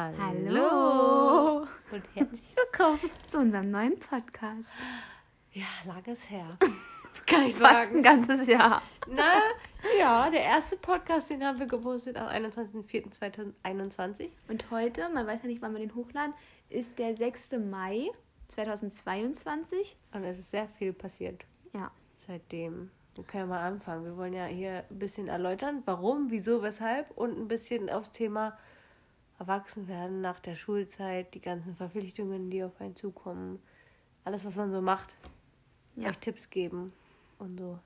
Hallo. Hallo. Und herzlich willkommen. zu unserem neuen Podcast. Ja, langes her. Kann ich Fast ein sagen. ganzes Jahr. Na, ja, der erste Podcast, den haben wir gepostet am 21.04.2021. Und heute, man weiß ja nicht, wann wir den hochladen, ist der 6. Mai 2022. Und es ist sehr viel passiert Ja. seitdem. Wir können ja mal anfangen. Wir wollen ja hier ein bisschen erläutern, warum, wieso, weshalb und ein bisschen aufs Thema Erwachsenwerden nach der Schulzeit, die ganzen Verpflichtungen, die auf einen zukommen, alles, was man so macht, Ja. euch Tipps geben und so.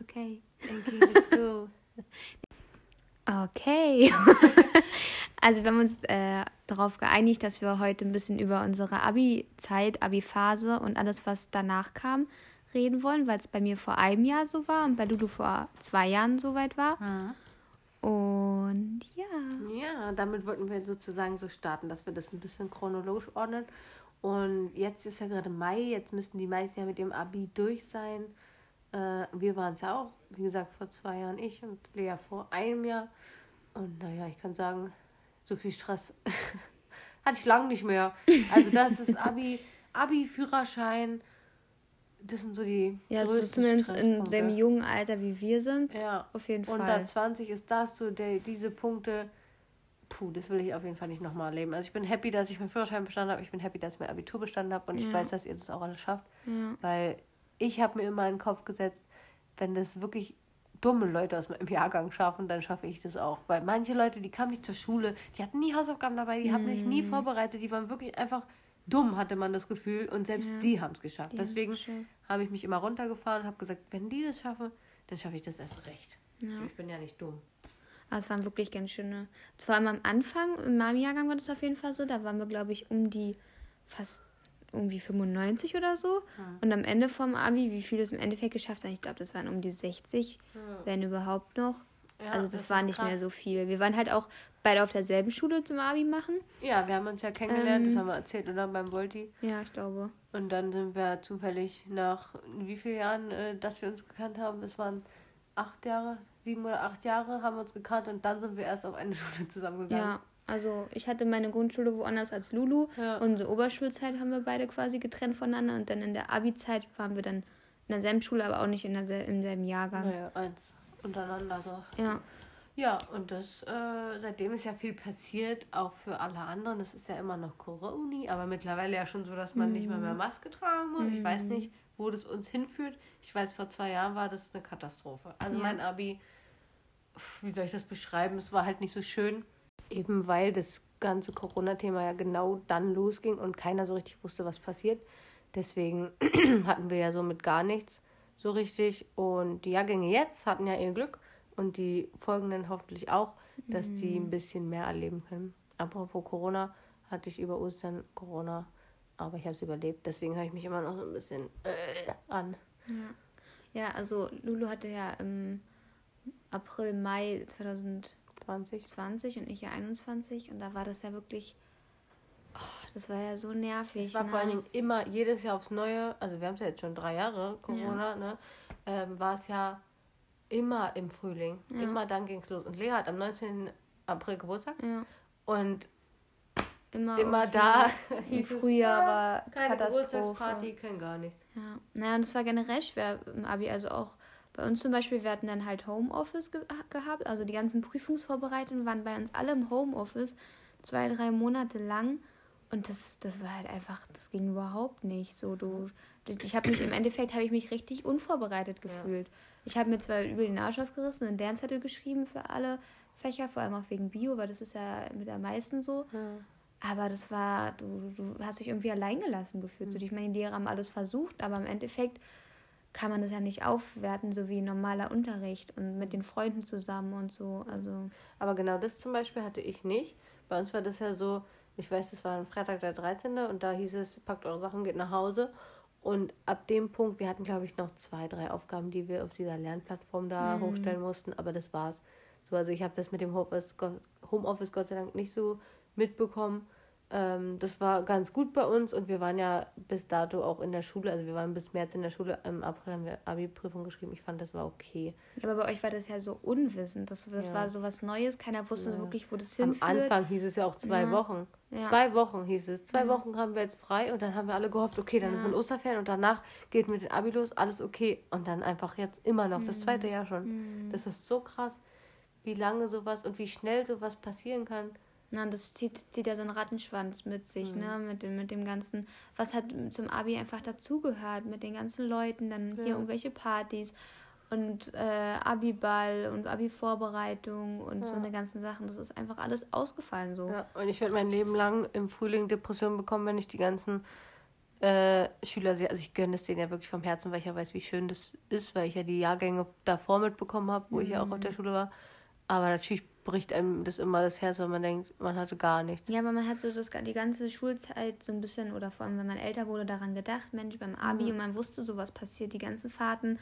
Okay. Okay, let's go. Okay. also wir haben uns äh, darauf geeinigt, dass wir heute ein bisschen über unsere Abi-Zeit, Abi-Phase und alles, was danach kam, reden wollen, weil es bei mir vor einem Jahr so war und bei Lulu vor zwei Jahren so weit war. Und ja. Ja, damit wollten wir sozusagen so starten, dass wir das ein bisschen chronologisch ordnen. Und jetzt ist ja gerade Mai, jetzt müssten die meisten ja mit dem Abi durch sein. Äh, wir waren es ja auch, wie gesagt, vor zwei Jahren ich und Lea vor einem Jahr. Und naja, ich kann sagen, so viel Stress hatte ich lange nicht mehr. Also das ist Abi, Abi, Führerschein, das sind so die Ja, so größten zumindest in dem jungen Alter, wie wir sind. Ja, Auf jeden unter Fall. 20 ist das so, der, diese Punkte, puh, das will ich auf jeden Fall nicht nochmal erleben. Also ich bin happy, dass ich meinen Führerschein bestanden habe, ich bin happy, dass ich mein Abitur bestanden habe und ich Ja. weiß, dass ihr das auch alles schafft, Ja. weil ich habe mir immer in den Kopf gesetzt, wenn das wirklich dumme Leute aus meinem Jahrgang schaffen, dann schaffe ich das auch. Weil manche Leute, die kamen nicht zur Schule, die hatten nie Hausaufgaben dabei, die haben mich Mhm. nie vorbereitet, die waren wirklich einfach dumm, hatte man das Gefühl und selbst Ja. die haben es geschafft. Ja, Deswegen habe ich mich immer runtergefahren und habe gesagt, wenn die das schaffen, dann schaffe ich das erst recht. Ja. Ich bin ja nicht dumm. Aber es waren wirklich ganz schöne. Vor allem am Anfang, in meinem Jahrgang war das auf jeden Fall so. Da waren wir, glaube ich, um die fast irgendwie 95 oder so. Und am Ende vom Abi, wie viele es im Endeffekt geschafft haben, ich glaube, das waren um die 60, wenn überhaupt noch. Ja, also das, das war nicht krass. mehr so viel. Wir waren halt auch beide auf derselben Schule zum Abi machen. Ja, wir haben uns ja kennengelernt, das Ähm. haben wir erzählt, oder? Beim Volti. Ja, ich glaube. Und dann sind wir zufällig nach wie vielen Jahren, äh, dass wir uns gekannt haben? Es waren acht Jahre, sieben oder acht Jahre haben wir uns gekannt und dann sind wir erst auf eine Schule zusammengegangen. Ja, also ich hatte meine Grundschule woanders als Lulu. Ja. Unsere Oberschulzeit haben wir beide quasi getrennt voneinander. Und dann in der Abi-Zeit waren wir dann in derselben Schule, aber auch nicht in dersel im selben Jahrgang. Naja, eins untereinander so. Ja. Ja, und das, äh, seitdem ist ja viel passiert, auch für alle anderen. Das ist ja immer noch Corona, aber mittlerweile ja schon so, dass man nicht mal mehr Maske tragen muss. Ich weiß nicht, wo das uns hinführt. Ich weiß, vor zwei Jahren war das eine Katastrophe. Also Ja. mein Abi, wie soll ich das beschreiben? Es war halt nicht so schön. Eben weil das ganze Corona-Thema ja genau dann losging und keiner so richtig wusste, was passiert. Deswegen hatten wir ja somit gar nichts so richtig. Und die Jahrgänge jetzt hatten ja ihr Glück und die folgenden hoffentlich auch, dass die ein bisschen mehr erleben können. Apropos Corona, hatte ich über Ostern Corona, aber ich habe es überlebt. Deswegen höre ich mich immer noch so ein bisschen äh, an. Ja, also Lulu hatte ja im April, Mai 2020 20. und ich ja 21 und da war das ja wirklich, das war ja so nervig. Es war ne? vor allen Dingen immer jedes Jahr aufs Neue, also wir haben es ja jetzt schon drei Jahre, Corona, ne? Ähm, war es ja immer im Frühling. Ja. Immer dann ging es los. Und Lea hat am 19. April Geburtstag Ja, und immer, immer da Im Frühjahr ja, war keine Katastrophe. Geburtstagsparty, kein gar nichts. Ja, naja, und es war generell schwer im Abi. Also auch bei uns zum Beispiel, wir hatten dann halt Homeoffice ge gehabt. Also die ganzen Prüfungsvorbereitungen waren bei uns alle im Homeoffice zwei, drei Monate lang. Und das, das war halt einfach, das ging überhaupt nicht. So, du, ich habe mich im Endeffekt habe ich mich richtig unvorbereitet gefühlt. Ich habe mir zwar über den Arsch aufgerissen und einen Lernzettel geschrieben für alle Fächer, vor allem auch wegen Bio, weil das ist ja mit am meisten so. Aber das war, du, du hast dich irgendwie alleingelassen gefühlt. So, ich meine, die Lehrer haben alles versucht, aber im Endeffekt kann man das ja nicht aufwerten, so wie normaler Unterricht und mit den Freunden zusammen und so. Also, Aber genau das zum Beispiel hatte ich nicht. Bei uns war das ja so, ich weiß, das war ein Freitag der 13. und da hieß es, packt eure Sachen, geht nach Hause. Und ab dem Punkt, wir hatten, glaube ich, noch zwei, drei Aufgaben, die wir auf dieser Lernplattform da hochstellen mussten, aber das war's. So, also ich habe das mit dem Homeoffice, Homeoffice Gott sei Dank nicht so mitbekommen. Ähm, das war ganz gut bei uns und wir waren ja bis dato auch in der Schule, also wir waren bis März in der Schule. Im April haben wir Abi-Prüfung geschrieben. Ich fand, das war okay. Aber bei euch war das ja so unwissend. Das, das Ja. war so was Neues. Keiner wusste so Ja. wirklich, wo das Am hinführt. Anfang hieß es ja auch zwei Ja. Wochen. Zwei Wochen hieß es. Zwei Mhm. Wochen haben wir jetzt frei und dann haben wir alle gehofft, okay, dann sind Osterferien und danach geht mit den Abi los, alles okay. Und dann einfach jetzt immer noch, das zweite Jahr schon. Mhm. Das ist so krass, wie lange sowas und wie schnell sowas passieren kann. Na, das zieht, zieht ja so einen Rattenschwanz mit sich, Mhm. ne? Mit dem, mit dem ganzen, was hat zum Abi einfach dazugehört, mit den ganzen Leuten, dann Ja. hier irgendwelche Partys und äh, Abi-Ball und Abi-Vorbereitung und so Ja. eine ganzen Sachen. Das ist einfach alles ausgefallen so. Ja, und ich werde mein Leben lang im Frühling Depressionen bekommen, wenn ich die ganzen äh, Schüler sehe. Also ich gönne es denen ja wirklich vom Herzen, weil ich ja weiß, wie schön das ist, weil ich ja die Jahrgänge davor mitbekommen habe, wo ich ja auch auf der Schule war. Aber natürlich bricht einem das immer das Herz, weil man denkt, man hatte gar nichts. Ja, aber man hat so das, die ganze Schulzeit so ein bisschen, oder vor allem, wenn man älter wurde, daran gedacht, Mensch, beim Abi Mhm. und man wusste, sowas passiert, die ganzen Fahrten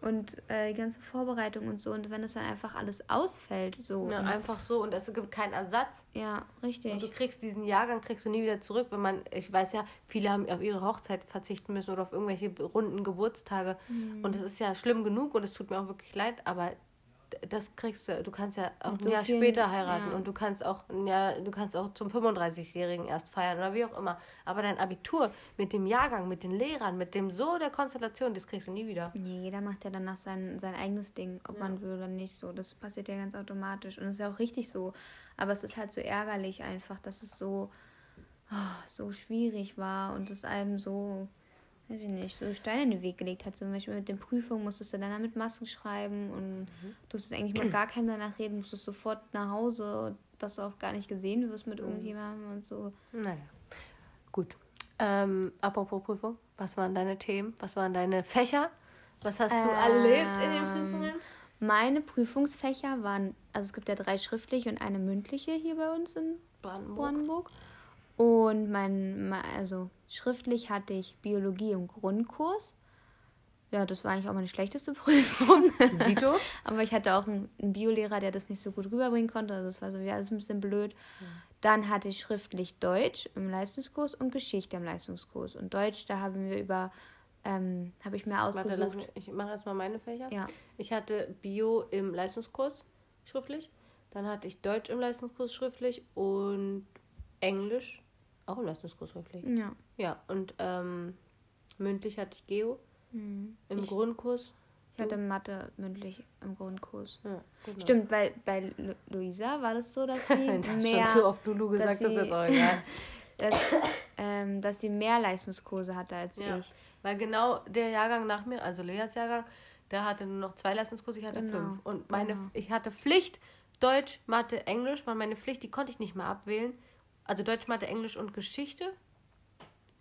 und äh, die ganze Vorbereitung und so. Und wenn es dann einfach alles ausfällt, so. Ja, einfach so und es gibt keinen Ersatz. ja Und du richtig. kriegst diesen Jahrgang, kriegst du nie wieder zurück, wenn man, ich weiß ja, viele haben auf ihre Hochzeit verzichten müssen oder auf irgendwelche runden Geburtstage. Mhm. Und das ist ja schlimm genug und es tut mir auch wirklich leid, aber das kriegst du, du kannst ja auch Mit ein so Jahr vielen- später heiraten ja. und du kannst auch Jahr, du kannst auch zum 35-Jährigen erst feiern oder wie auch immer. Aber dein Abitur mit dem Jahrgang, mit den Lehrern, mit dem so der Konstellation, das kriegst du nie wieder. Nee, jeder macht ja danach sein, sein eigenes Ding, ob man will oder nicht so. Das passiert ja ganz automatisch und das ist ja auch richtig so. Aber es ist halt so ärgerlich einfach, dass es so, ah, so schwierig war und es einem so, weiß ich nicht, so Steine in den Weg gelegt hat. Zum Beispiel mit den Prüfungen musstest du dann mit Masken schreiben und du musstest eigentlich mit gar keinem danach reden, musstest sofort nach Hause, dass du auch gar nicht gesehen wirst mit irgendjemandem und so. Naja, gut. Ähm, apropos Prüfung, was waren deine Themen? Was waren deine Fächer? Was hast du erlebt in den Ähm, Prüfungen? Meine Prüfungsfächer waren, also es gibt ja drei schriftliche und eine mündliche hier bei uns in Brandenburg. Brandenburg. Und mein- also schriftlich hatte ich Biologie im Grundkurs. Ja, das war eigentlich auch meine schlechteste Prüfung. Dito? Aber ich hatte auch einen, einen Biolehrer, der das nicht so gut rüberbringen konnte. Also das war so wie alles ein bisschen blöd. Dann hatte ich schriftlich Deutsch im Leistungskurs und Geschichte im Leistungskurs. Und Deutsch, da haben wir über, ähm, habe ich mir Warte, ausgesucht. mich, ich mache erstmal meine Fächer. Ja. Ich hatte Bio im Leistungskurs schriftlich. Dann hatte ich Deutsch im Leistungskurs schriftlich und Englisch auch im Leistungskurs schriftlich. Ja. Ja, und ähm, mündlich hatte ich Geo Hm. im Ich, Grundkurs. ich hatte Mathe mündlich im Grundkurs. Ja, genau. Stimmt, weil bei Lu Luisa war das so, dass sie du mehr, schon so oft Lulu gesagt, dass das ist auch egal. dass, ähm, dass sie mehr Leistungskurse hatte als Ja. ich. Weil genau der Jahrgang nach mir, also Leas Jahrgang, der hatte nur noch zwei Leistungskurse, ich hatte Genau, fünf. Und meine, genau. ich hatte Pflicht, Deutsch, Mathe, Englisch, war meine Pflicht, die konnte ich nicht mehr abwählen. Also Deutsch, Mathe, Englisch und Geschichte,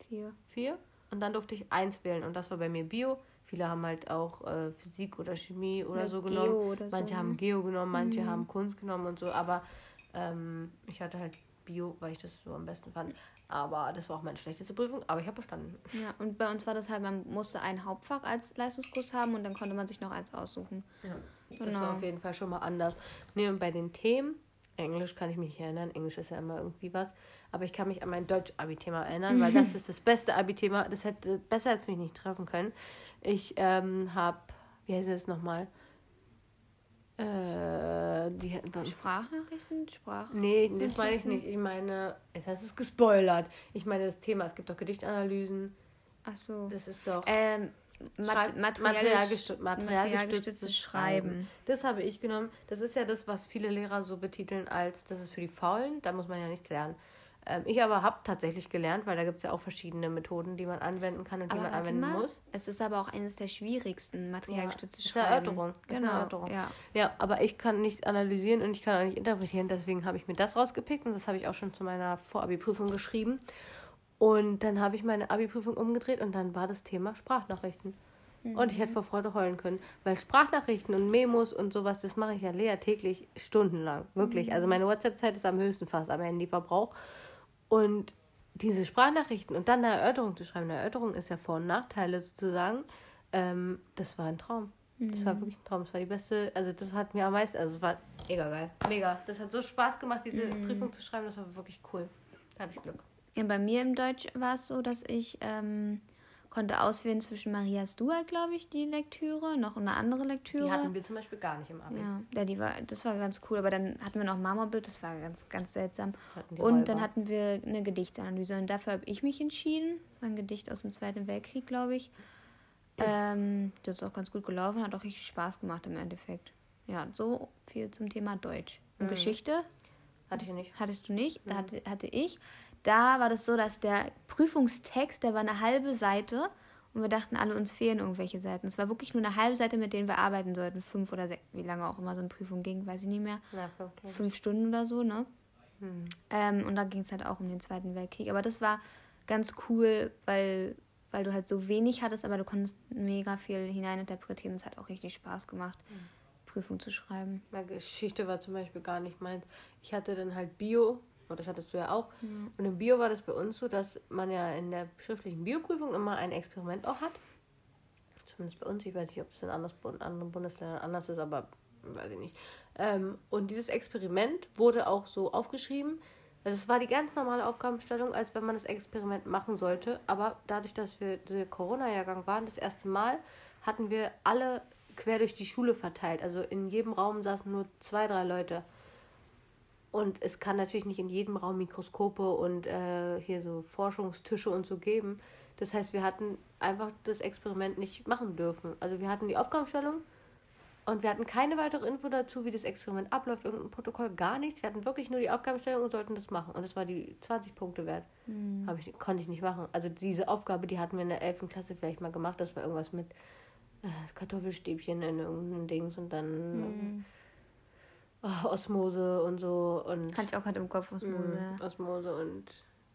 Vier. vier. Und dann durfte ich eins wählen und das war bei mir Bio. Viele haben halt auch äh, Physik oder Chemie oder, Oder so Geo genommen. oder so, manche ne? haben Geo genommen, manche Mhm. haben Kunst genommen und so. Aber ähm, ich hatte halt Bio, weil ich das so am besten fand. Aber das war auch meine schlechteste Prüfung, aber ich habe bestanden. Ja, und bei uns war das halt, man musste ein Hauptfach als Leistungskurs haben und dann konnte man sich noch eins aussuchen. Ja, das Genau. war auf jeden Fall schon mal anders. Nee, und bei den Themen, Englisch kann ich mich nicht erinnern, Englisch ist ja immer irgendwie was, aber ich kann mich an mein Deutsch-Abi-Thema erinnern, weil das ist das beste Abi-Thema, das hätte besser als mich nicht treffen können. Ich ähm, habe, wie heißt das nochmal? Äh, die, Sprachnachrichten, Sprach. nee, das meine ich nicht. Ich meine, jetzt hast du es gespoilert. Ich meine das Thema, es gibt doch Gedichtanalysen, Ach so. das ist doch... Ähm, Mat materialgestü- materialgestütztes materialgestütztes Schreiben. Schreiben. Das habe ich genommen. Das ist ja das, was viele Lehrer so betiteln als, das ist für die Faulen, da muss man ja nichts lernen. Ähm, ich aber habe tatsächlich gelernt, weil da gibt es ja auch verschiedene Methoden, die man anwenden kann und die Aber man warte anwenden mal, muss. es ist aber auch eines der schwierigsten materialgestütztes Ja, Schreiben. Erörterung. Ist eine Genau, Erörterung. ja. Ja, aber ich kann nicht analysieren und ich kann auch nicht interpretieren, deswegen habe ich mir das rausgepickt und das habe ich auch schon zu meiner Vorabi-Prüfung geschrieben. Und dann habe ich meine Abi-Prüfung umgedreht und dann war das Thema Sprachnachrichten. Und ich hätte vor Freude heulen können, weil Sprachnachrichten und Memos und sowas, das mache ich ja Lea täglich stundenlang. Wirklich. Also meine WhatsApp-Zeit ist am höchsten fast am Handyverbrauch. Und diese Sprachnachrichten und dann eine Erörterung zu schreiben, eine Erörterung ist ja Vor- und Nachteile sozusagen, ähm, das war ein Traum. Das war wirklich ein Traum. Das war die beste, also das hat mir am meisten, also es war mega geil. Mega. Das hat so Spaß gemacht, diese Prüfung zu schreiben, das war wirklich cool. Da hatte ich Glück. Ja, bei mir im Deutsch war es so, dass ich ähm, konnte auswählen zwischen Maria Stuart, glaube ich, die Lektüre, noch eine andere Lektüre. Die hatten wir zum Beispiel gar nicht im Abi. Ja, ja die war, das war ganz cool. Aber dann hatten wir noch Marmorbild, das war ganz, ganz seltsam. Und Räuber. dann hatten wir eine Gedichtsanalyse. Und dafür habe ich mich entschieden. War ein Gedicht aus dem Zweiten Weltkrieg, glaube ich. Ähm, das ist auch ganz gut gelaufen, hat auch richtig Spaß gemacht im Endeffekt. Ja, so viel zum Thema Deutsch. Und Mhm. Geschichte Hatte ich nicht. hattest du nicht, Mhm. hatte, hatte ich. Da war das so, dass der Prüfungstext, der war eine halbe Seite und wir dachten alle, uns fehlen irgendwelche Seiten. Es war wirklich nur eine halbe Seite, mit denen wir arbeiten sollten. Fünf oder sechs, wie lange auch immer so eine Prüfung ging, weiß ich nicht mehr. Ja, ich. Fünf Stunden oder so, ne? Hm. Ähm, und da ging es halt auch um den Zweiten Weltkrieg. Aber das war ganz cool, weil, weil du halt so wenig hattest, aber du konntest mega viel hineininterpretieren. Es hat auch richtig Spaß gemacht, Prüfung zu schreiben. Na, Geschichte war zum Beispiel gar nicht meins. Ich hatte dann halt Bio, und das hattest du ja auch. Und im Bio war das bei uns so, dass man ja in der schriftlichen Bioprüfung immer ein Experiment auch hat. Zumindest bei uns. Ich weiß nicht, ob anders- in anderen Bundesländern anders ist, aber weiß ich nicht. Ähm, und dieses Experiment wurde auch so aufgeschrieben. Also es war die ganz normale Aufgabenstellung, als wenn man das Experiment machen sollte. Aber dadurch, dass wir der Corona-Jahrgang waren, das erste Mal, hatten wir alle quer durch die Schule verteilt. Also in jedem Raum saßen nur zwei, drei Leute. Und es kann natürlich nicht in jedem Raum Mikroskope und äh, hier so Forschungstische und so geben. Das heißt, wir hatten einfach das Experiment nicht machen dürfen. Also wir hatten die Aufgabenstellung und wir hatten keine weitere Info dazu, wie das Experiment abläuft, irgendein Protokoll, gar nichts. Wir hatten wirklich nur die Aufgabenstellung und sollten das machen. Und das war die 20 Punkte wert. Hab ich, konnte ich nicht machen. Also diese Aufgabe, die hatten wir in der 11. Klasse vielleicht mal gemacht. Das war irgendwas mit äh, Kartoffelstäbchen in irgendeinem Dings und dann äh, Osmose und so. Und Hatte ich auch gerade im Kopf, Osmose, Mhm, Osmose und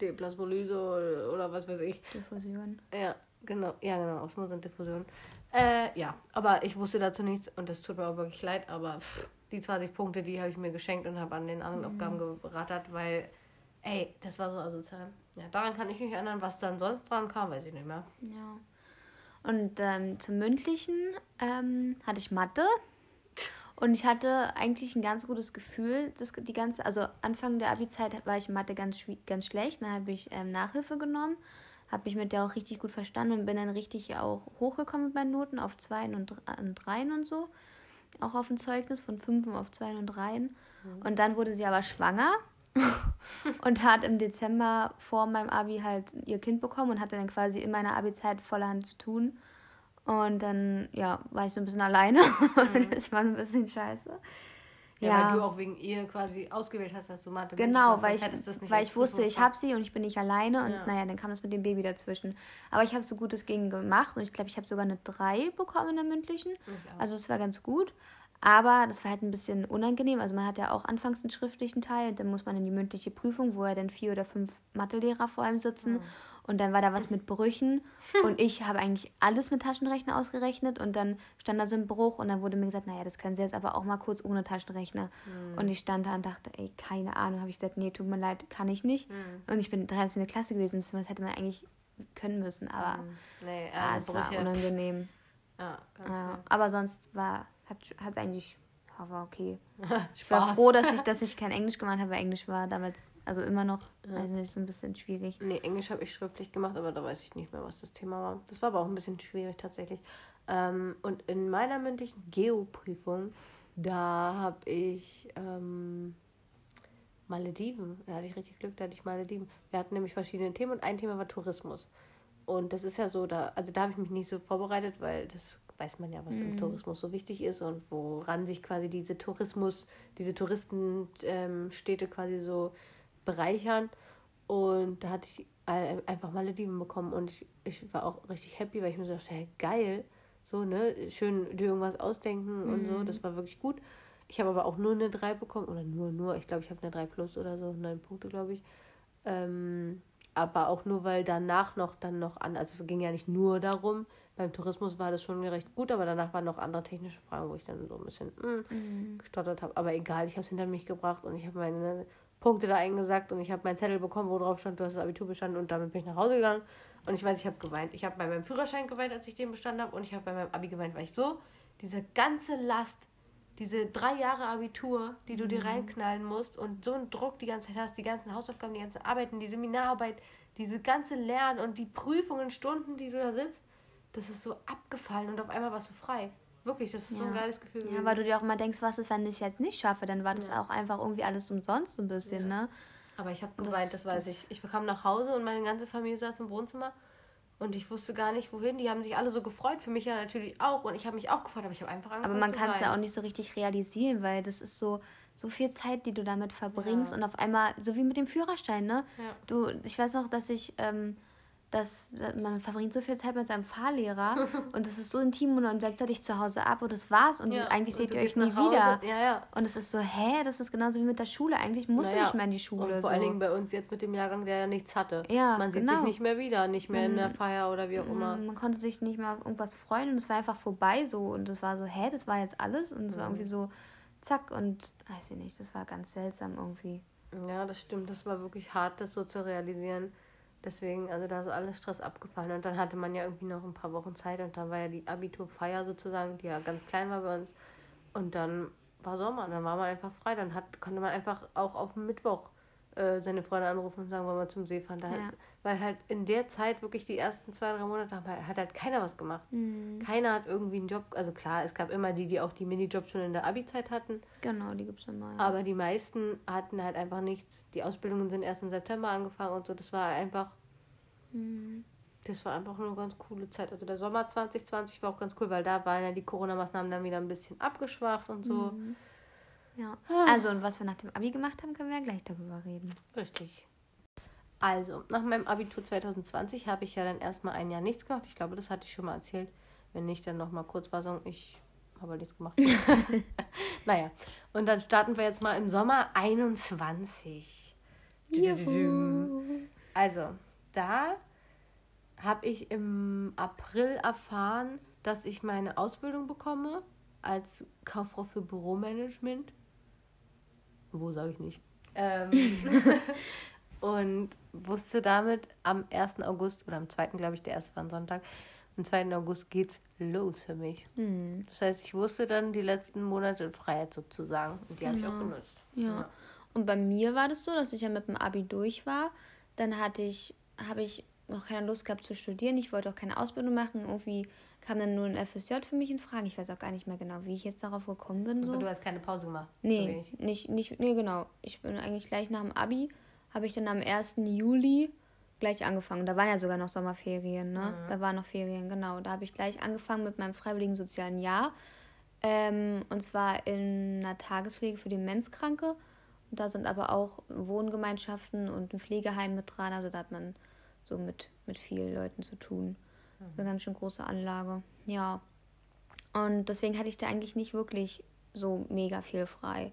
Deplasmolyse oder, oder was weiß ich. Diffusion. Ja, genau. Ja, genau. Osmose und Diffusion. Äh, ja, aber ich wusste dazu nichts und das tut mir auch wirklich leid, aber pff, die 20 Punkte, die habe ich mir geschenkt und habe an den anderen Aufgaben gerattert, weil, ey, das war so asozial. Ja, daran kann ich mich erinnern, was dann sonst dran kam, weiß ich nicht mehr. Ja. Und ähm, zum Mündlichen ähm, hatte ich Mathe. Und ich hatte eigentlich ein ganz gutes Gefühl, das, die ganze, also Anfang der Abi-Zeit war ich in Mathe ganz, ganz schlecht. Dann habe ich ähm, Nachhilfe genommen, habe mich mit der auch richtig gut verstanden und bin dann richtig auch hochgekommen mit meinen Noten auf Zweien und, Dr- und Dreien und so. Auch auf ein Zeugnis von Fünfen auf Zweien und Dreien. Und dann wurde sie aber schwanger und hat im Dezember vor meinem Abi halt ihr Kind bekommen und hatte dann quasi in meiner Abi-Zeit voller Hand zu tun. Und dann, ja, war ich so ein bisschen alleine. Und das war ein bisschen scheiße. Ja, weil du auch wegen ihr quasi ausgewählt hast, dass du Mathe Genau, weil ich, weil ich wusste, ich Prüfungsfach. habe sie und ich bin nicht alleine. Und Ja. naja, dann kam das mit dem Baby dazwischen. Aber ich habe so gut es ging gemacht und ich glaube, ich habe sogar eine 3 bekommen in der mündlichen. Ich. Also das war ganz gut. Aber das war halt ein bisschen unangenehm. Also man hat ja auch anfangs einen schriftlichen Teil und dann muss man in die mündliche Prüfung, wo ja dann vier oder fünf Mathelehrer vor einem sitzen. Und dann war da was mit Brüchen. Und ich habe eigentlich alles mit Taschenrechner ausgerechnet. Und dann stand da so ein Bruch. Und dann wurde mir gesagt, naja, das können Sie jetzt aber auch mal kurz ohne Taschenrechner. Und ich stand da und dachte, ey, keine Ahnung. Habe ich gesagt, nee, tut mir leid, kann ich nicht. Und ich bin 13. Klasse gewesen. Das hätte man eigentlich können müssen. Aber Nee, äh, ah, es war Brüche. unangenehm. Ja, Ja, aber sonst war, hat es eigentlich, ja, war okay. Ich war froh, dass ich, dass ich kein Englisch gemacht habe, weil Englisch war damals, also immer noch, also nicht so ein bisschen schwierig. Nee, Englisch habe ich schriftlich gemacht, aber da weiß ich nicht mehr, was das Thema war. Das war aber auch ein bisschen schwierig tatsächlich. Ähm, und in meiner mündlichen Geoprüfung, da habe ich ähm, Malediven. Da hatte ich richtig Glück, da hatte ich Malediven. Wir hatten nämlich verschiedene Themen und ein Thema war Tourismus. Und das ist ja so, da, also da habe ich mich nicht so vorbereitet, weil das weiß man ja, was im Tourismus so wichtig ist und woran sich quasi diese Tourismus, diese Touristenstädte quasi so bereichern. Und da hatte ich ein- einfach Malediven bekommen und ich, ich war auch richtig happy, weil ich mir so dachte, hey, geil, so, ne, schön dir irgendwas ausdenken und so, das war wirklich gut. Ich habe aber auch nur eine 3 bekommen, oder nur, nur, ich glaube, ich habe eine 3 plus oder so, 9 Punkte, glaube ich. Ähm, aber auch nur, weil danach noch dann noch an, also es ging ja nicht nur darum, beim Tourismus war das schon recht gut, aber danach waren noch andere technische Fragen, wo ich dann so ein bisschen mm, gestottert habe. Aber egal, ich habe es hinter mich gebracht und ich habe meine Punkte da eingesagt und ich habe meinen Zettel bekommen, wo drauf stand, du hast das Abitur bestanden und damit bin ich nach Hause gegangen. Und ich weiß, ich habe geweint. Ich habe bei meinem Führerschein geweint, als ich den bestanden habe und ich habe bei meinem Abi geweint, weil ich so diese ganze Last, diese drei Jahre Abitur, die du dir reinknallen musst und so einen Druck die ganze Zeit hast, die ganzen Hausaufgaben, die ganzen Arbeiten, die Seminararbeit, diese ganze Lernen und die Prüfungen, Stunden, die du da sitzt, das ist so abgefallen und auf einmal warst du frei. Wirklich, das ist so ein Ja. geiles Gefühl. Ja, weil du dir auch immer denkst, was ist, wenn ich jetzt nicht schaffe, dann war das auch einfach irgendwie alles umsonst so ein bisschen, ne? Aber ich habe Das- geweint, das, weiß das- ich. Ich kam nach Hause und meine ganze Familie saß im Wohnzimmer und ich wusste gar nicht, wohin. Die haben sich alle so gefreut, für mich ja natürlich auch. Und ich habe mich auch gefreut, aber ich habe einfach Aber angefangen man zu kann es ja auch nicht so richtig realisieren, weil das ist so, so viel Zeit, die du damit verbringst Ja. und auf einmal, so wie mit dem Führerschein, ne? Ja. Du, ich weiß noch, dass ich, ähm, dass man verbringt so viel Zeit mit seinem Fahrlehrer und es ist so intim und dann setzt er dich zu Hause ab und das war's und Ja, du, eigentlich und seht ihr euch nie Hause. wieder. Ja, ja. Und es ist so, hä, das ist genauso wie mit der Schule. Eigentlich musst du nicht mehr in die Schule. Und vor so. allen Dingen bei uns jetzt mit dem Jahrgang, der ja nichts hatte. Ja, Man sieht genau. sich nicht mehr wieder, nicht mehr in der Man- Feier oder wie auch immer. Man, konnte sich nicht mehr auf irgendwas freuen und es war einfach vorbei so und es war so, hä, das war jetzt alles und es war Mhm. irgendwie so zack und weiß ich nicht, das war ganz seltsam irgendwie. Ja, das stimmt. Das war wirklich hart, das so zu realisieren. Deswegen, also da ist alles Stress abgefallen. Und dann hatte man ja irgendwie noch ein paar Wochen Zeit und dann war ja die Abiturfeier sozusagen, die ja ganz klein war bei uns. Und dann war Sommer, dann war man einfach frei. Dann hat, konnte man einfach auch auf dem Mittwoch äh, seine Freunde anrufen und sagen, wollen wir zum See fahren. Da, Ja. Weil halt in der Zeit wirklich die ersten zwei, drei Monate halt- hat halt keiner was gemacht. Mhm. Keiner hat irgendwie einen Job. Also klar, es gab immer die, die auch die Minijobs schon in der Abi-Zeit hatten. Genau, die gibt's immer. Ja. Aber die meisten hatten halt einfach nichts. Die Ausbildungen sind erst im September angefangen und so. Das war einfach, Mhm. das war einfach eine ganz coole Zeit. Also der Sommer 2020 war auch ganz cool, weil da waren ja die Corona-Maßnahmen dann wieder ein bisschen abgeschwacht und so. Mhm. Ja. Ah. Also, und was wir nach dem Abi gemacht haben, können wir ja gleich darüber reden. Richtig. Also, nach meinem Abitur 2020 habe ich ja dann erstmal ein Jahr nichts gemacht. Ich glaube, das hatte ich schon mal erzählt. Wenn nicht, dann nochmal Kurzfassung. Ich habe halt nichts gemacht. naja, und dann starten wir jetzt mal im Sommer 21. Also, da habe ich im April erfahren, dass ich meine Ausbildung bekomme als Kauffrau für Büromanagement. Wo sage ich nicht. Ähm, und wusste damit am 1. August oder am 2. glaube ich, der erste war ein Sonntag, am 2. August geht's los für mich. Mhm. Das heißt, ich wusste dann die letzten Monate in Freiheit sozusagen. Und die habe ich auch Genau. genutzt. Ja. Und bei mir war das so, dass ich ja mit dem Abi durch war. Dann hatte ich, habe ich noch keine Lust gehabt zu studieren. Ich wollte auch keine Ausbildung machen. Irgendwie kam dann nur ein FSJ für mich in Frage. Ich weiß auch gar nicht mehr genau, wie ich jetzt darauf gekommen bin. So. Du hast keine Pause gemacht. Nee, nicht, nicht, nee, genau. Ich bin eigentlich gleich nach dem Abi, habe ich dann am 1. Juli gleich angefangen. Da waren ja sogar noch Sommerferien, ne? Da waren noch Ferien, genau. Da habe ich gleich angefangen mit meinem freiwilligen sozialen Jahr. Ähm, und zwar in einer Tagespflege für Demenzkranke. Und da sind aber auch Wohngemeinschaften und ein Pflegeheim mit dran. Also da hat man so mit, mit vielen Leuten zu tun. Das ist eine ganz schön große Anlage. Ja. Und deswegen hatte ich da eigentlich nicht wirklich so mega viel frei.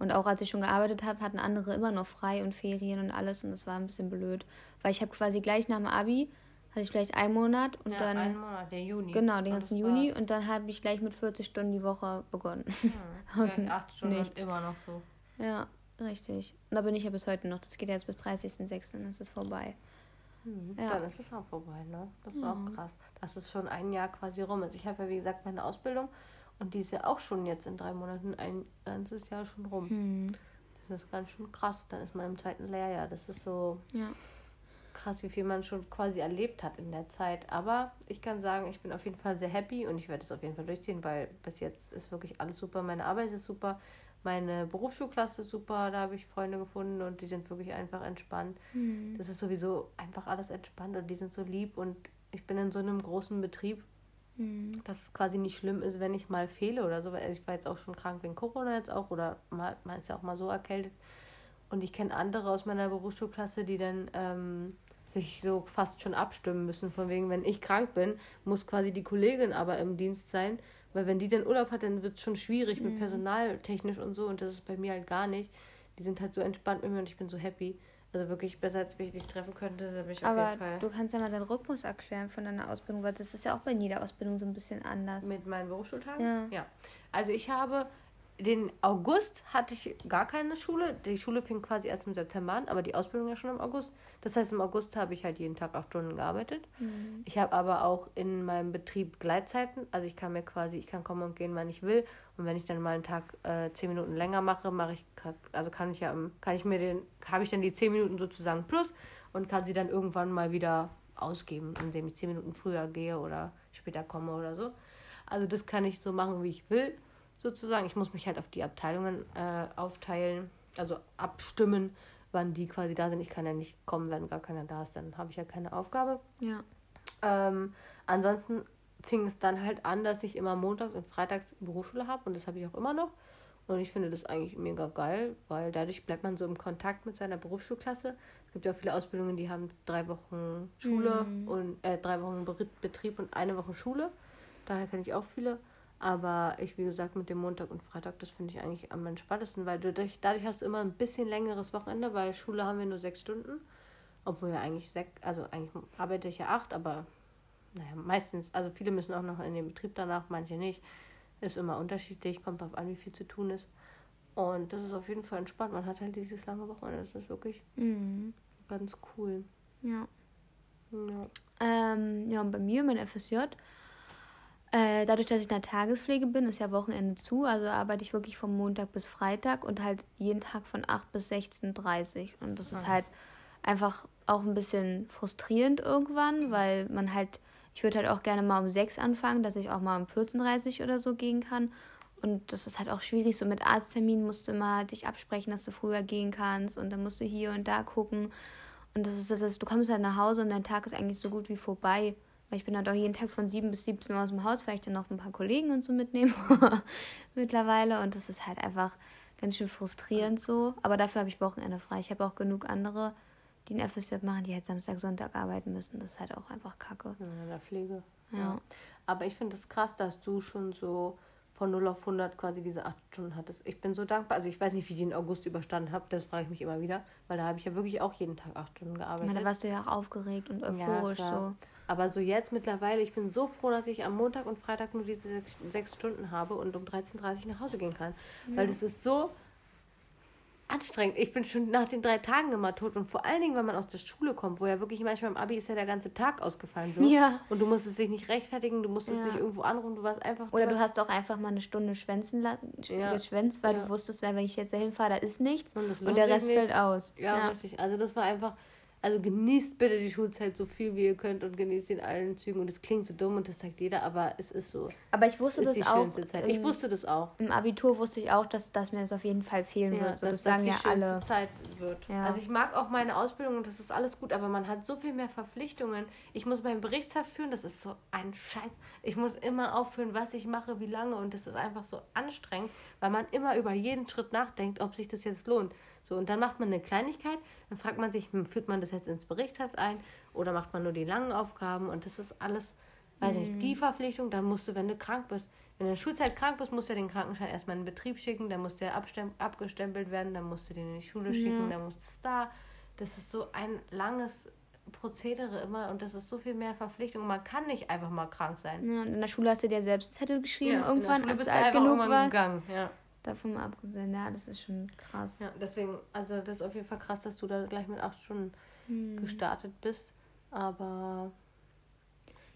Und auch als ich schon gearbeitet habe, hatten andere immer noch frei und Ferien und alles. Und das war ein bisschen blöd. Weil ich habe quasi gleich nach dem Abi, hatte ich vielleicht einen Monat und Ja, dann. einen Monat, der Juni. Genau, den ganzen Juni. Und dann habe ich gleich mit 40 Stunden die Woche begonnen. Hm, Aus gleich acht Stunden Nichts. immer noch so. ja, richtig. Und da bin ich ja bis heute noch. Das geht ja jetzt bis 30.06. Dann ist es vorbei. Hm, Ja. Dann ist es auch vorbei, ne? Das ist Ja. auch krass. Dass es schon ein Jahr quasi rum ist. Ich habe ja, wie gesagt, meine Ausbildung und die ist ja auch schon jetzt in drei Monaten ein ganzes Jahr schon rum. Hm. Das ist ganz schön krass. Dann ist man im zweiten Lehrjahr. Das ist so Ja. krass, wie viel man schon quasi erlebt hat in der Zeit. Aber ich kann sagen, ich bin auf jeden Fall sehr happy und ich werde es auf jeden Fall durchziehen, weil bis jetzt ist wirklich alles super. Meine Arbeit ist super, meine Berufsschulklasse ist super, da habe ich Freunde gefunden und die sind wirklich einfach entspannt. Hm. Das ist sowieso einfach alles entspannt und die sind so lieb und ich bin in so einem großen Betrieb, Hm. dass es quasi nicht schlimm ist, wenn ich mal fehle oder so. Weil ich war jetzt auch schon krank wegen Corona jetzt auch oder mal, man ist ja auch mal so erkältet. Und ich kenne andere aus meiner Berufsschulklasse, die dann ähm, sich so fast schon abstimmen müssen. Von wegen, wenn ich krank bin, muss quasi die Kollegin aber im Dienst sein. Weil wenn die dann Urlaub hat, dann wird es schon schwierig mit personaltechnisch und so. Und das ist bei mir halt gar nicht. Die sind halt so entspannt mit mir und ich bin so happy. Also wirklich besser, als wenn ich dich treffen könnte, da bin ich auf Aber jeden Fall. du kannst ja mal deinen Rhythmus erklären von deiner Ausbildung, weil das ist ja auch bei jeder Ausbildung so ein bisschen anders. Mit meinen Berufsschultagen? Ja. ja. Also ich habe den August hatte ich gar keine Schule. Die Schule fing quasi erst im September an, aber die Ausbildung ja schon im August. Das heißt, im August habe ich halt jeden Tag acht Stunden gearbeitet. Mhm. Ich habe aber auch in meinem Betrieb Gleitzeiten. Also ich kann mir quasi, ich kann kommen und gehen, wann ich will. Und wenn ich dann mal einen Tag äh, zehn Minuten länger mache, mache ich, also kann ich ja, kann ich mir den, habe ich dann die zehn Minuten sozusagen plus und kann sie dann irgendwann mal wieder ausgeben, indem ich zehn Minuten früher gehe oder später komme oder so. Also das kann ich so machen, wie ich will, sozusagen. Ich muss mich halt auf die Abteilungen äh, aufteilen, also abstimmen, wann die quasi da sind. Ich kann ja nicht kommen, wenn gar keiner da ist, dann habe ich ja keine Aufgabe. Ja. Ähm, ansonsten fing es dann halt an, dass ich immer montags und freitags Berufsschule habe und das habe ich auch immer noch. Und ich finde das eigentlich mega geil, weil dadurch bleibt man so im Kontakt mit seiner Berufsschulklasse. Es gibt ja auch viele Ausbildungen, die haben drei Wochen Schule mhm. und äh, drei Wochen Betrieb und eine Woche Schule. Daher kenne ich auch viele. Aber ich, wie gesagt, mit dem Montag und Freitag, das finde ich eigentlich am entspanntesten, weil du dadurch, dadurch hast du immer ein bisschen längeres Wochenende, weil Schule haben wir nur sechs Stunden. Obwohl ja eigentlich sechs, also eigentlich arbeite ich ja acht, aber naja, meistens, also viele müssen auch noch in den Betrieb danach, manche nicht. Ist immer unterschiedlich, kommt darauf an, wie viel zu tun ist. Und das ist auf jeden Fall entspannt. Man hat halt dieses lange Wochenende. Das ist wirklich mhm. ganz cool. Ja. Ja. Ähm, ja, und bei mir, mein FSJ, äh, dadurch, dass ich in der Tagespflege bin, ist ja Wochenende zu. Also arbeite ich wirklich von Montag bis Freitag und halt jeden Tag von 8 bis 16.30 Uhr. Und das ist halt einfach auch ein bisschen frustrierend irgendwann, weil man halt ich würde halt auch gerne mal um 6 anfangen, dass ich auch mal um 14.30 oder so gehen kann. Und das ist halt auch schwierig. So mit Arztterminen musst du immer dich absprechen, dass du früher gehen kannst. Und dann musst du hier und da gucken. Und das ist, das ist, du kommst halt nach Hause und dein Tag ist eigentlich so gut wie vorbei. Weil ich bin halt auch jeden Tag von 7 bis 17 Uhr aus dem Haus, weil ich dann noch ein paar Kollegen und so mitnehme mittlerweile. Und das ist halt einfach ganz schön frustrierend so. Aber dafür habe ich Wochenende frei. Ich habe auch genug andere die ein FSJ machen, die halt Samstag, Sonntag arbeiten müssen. Das ist halt auch einfach kacke. Ja, in der Pflege. Ja. Aber ich finde es das krass, dass du schon so von 0 auf 100 quasi diese 8 Stunden hattest. Ich bin so dankbar. Also ich weiß nicht, wie ich den August überstanden habe. Das frage ich mich immer wieder. Weil da habe ich ja wirklich auch jeden Tag 8 Stunden gearbeitet. Ja, da warst du ja auch aufgeregt und euphorisch ja, so. Aber so jetzt mittlerweile, ich bin so froh, dass ich am Montag und Freitag nur diese 6 Stunden habe und um 13.30 Uhr nach Hause gehen kann. Ja. Weil das ist so anstrengend. Ich bin schon nach den drei Tagen immer tot. Und vor allen Dingen, wenn man aus der Schule kommt, wo ja wirklich manchmal im Abi ist ja der ganze Tag ausgefallen. So. Ja. Und du musstest dich nicht rechtfertigen, du musstest ja. nicht irgendwo anrufen, du warst einfach. Du Oder du hast doch einfach mal eine Stunde schwänzen lassen, ja. geschwänzt, weil ja. du wusstest, wenn ich jetzt dahin fahre, da ist nichts. Und, und der Rest fällt aus. Ja, ja, richtig. Also das war einfach also genießt bitte die Schulzeit so viel wie ihr könnt und genießt in allen Zügen. Und es klingt so dumm und das sagt jeder, aber es ist so. Aber ich wusste das auch. Im, ich wusste das auch. Im Abitur wusste ich auch, dass, dass mir das auf jeden Fall fehlen ja, wird. So, dass, das sagen dass die ja alle. Zeit wird. Ja. Also ich mag auch meine Ausbildung und das ist alles gut, aber man hat so viel mehr Verpflichtungen. Ich muss meinen Berichtshaft führen, das ist so ein Scheiß. Ich muss immer aufführen, was ich mache, wie lange und das ist einfach so anstrengend, weil man immer über jeden Schritt nachdenkt, ob sich das jetzt lohnt. So, und dann macht man eine Kleinigkeit, dann fragt man sich, hm, führt man das jetzt ins Berichtheft ein oder macht man nur die langen Aufgaben und das ist alles, weiß mhm. nicht, die Verpflichtung, dann musst du, wenn du krank bist, wenn du in der Schulzeit krank bist, musst du den Krankenschein erstmal in den Betrieb schicken, dann musst du ja abgestempelt werden, dann musst du den in die Schule schicken, ja. dann musst du es da. Das ist so ein langes Prozedere immer und das ist so viel mehr Verpflichtung. Man kann nicht einfach mal krank sein. Ja, in der Schule hast du dir selbst Zettel geschrieben, ja, irgendwann, als du alt genug warst. Gegangen, ja. Davon mal abgesehen, ja, das ist schon krass. Ja, deswegen, also das ist auf jeden Fall krass, dass du da gleich mit acht Stunden hm. gestartet bist. Aber.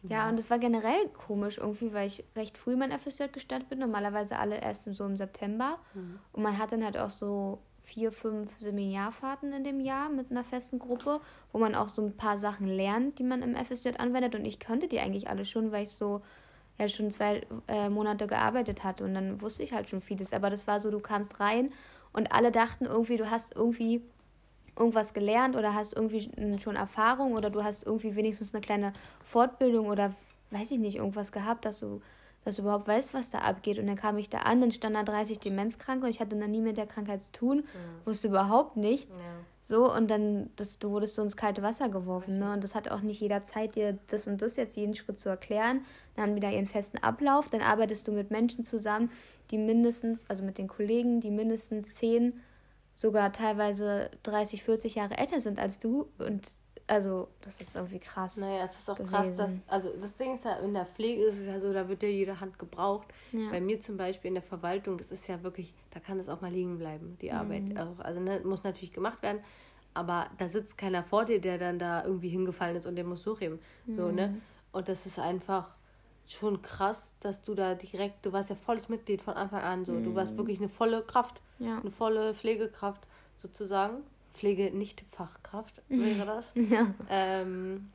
Ja, ja, und es war generell komisch irgendwie, weil ich recht früh mein FSJ gestartet bin. Normalerweise alle erst so im September. Mhm. Und man hat dann halt auch so vier, fünf Seminarfahrten in dem Jahr mit einer festen Gruppe, wo man auch so ein paar Sachen lernt, die man im FSJ anwendet. Und ich konnte die eigentlich alle schon, weil ich so ja schon zwei äh, Monate gearbeitet hatte und dann wusste ich halt schon vieles. Aber das war so, du kamst rein und alle dachten irgendwie, du hast irgendwie irgendwas gelernt oder hast irgendwie schon Erfahrung oder du hast irgendwie wenigstens eine kleine Fortbildung oder weiß ich nicht, irgendwas gehabt, dass du, dass du überhaupt weißt, was da abgeht. Und dann kam ich da an, dann stand da 30 Demenzkranke und ich hatte noch nie mit der Krankheit zu tun, ja. wusste überhaupt nichts. Ja. So, und dann, das, du wurdest so ins kalte Wasser geworfen, ne? Und das hat auch nicht jeder Zeit, dir das und das jetzt jeden Schritt zu erklären. Dann haben wieder ihren festen Ablauf. Dann arbeitest du mit Menschen zusammen, die mindestens, also mit den Kollegen, die mindestens 10, sogar teilweise 30, 40 Jahre älter sind als du. Und also das ist irgendwie krass. Naja, es ist auch gewesen. krass, dass, also das Ding ist ja, in der Pflege ist es ja so, da wird ja jede Hand gebraucht. Ja. Bei mir zum Beispiel in der Verwaltung, das ist ja wirklich, da kann es auch mal liegen bleiben, die mhm. Arbeit. Auch, also ne, muss natürlich gemacht werden, aber da sitzt keiner vor dir, der dann da irgendwie hingefallen ist und der muss. Mhm. So, ne? Und das ist einfach schon krass, dass du da direkt, du warst ja volles Mitglied von Anfang an, so. Mhm. Du warst mhm. wirklich eine volle Kraft, ja. eine volle Pflegekraft sozusagen. Pflege nicht Fachkraft wäre das. ja. Ähm,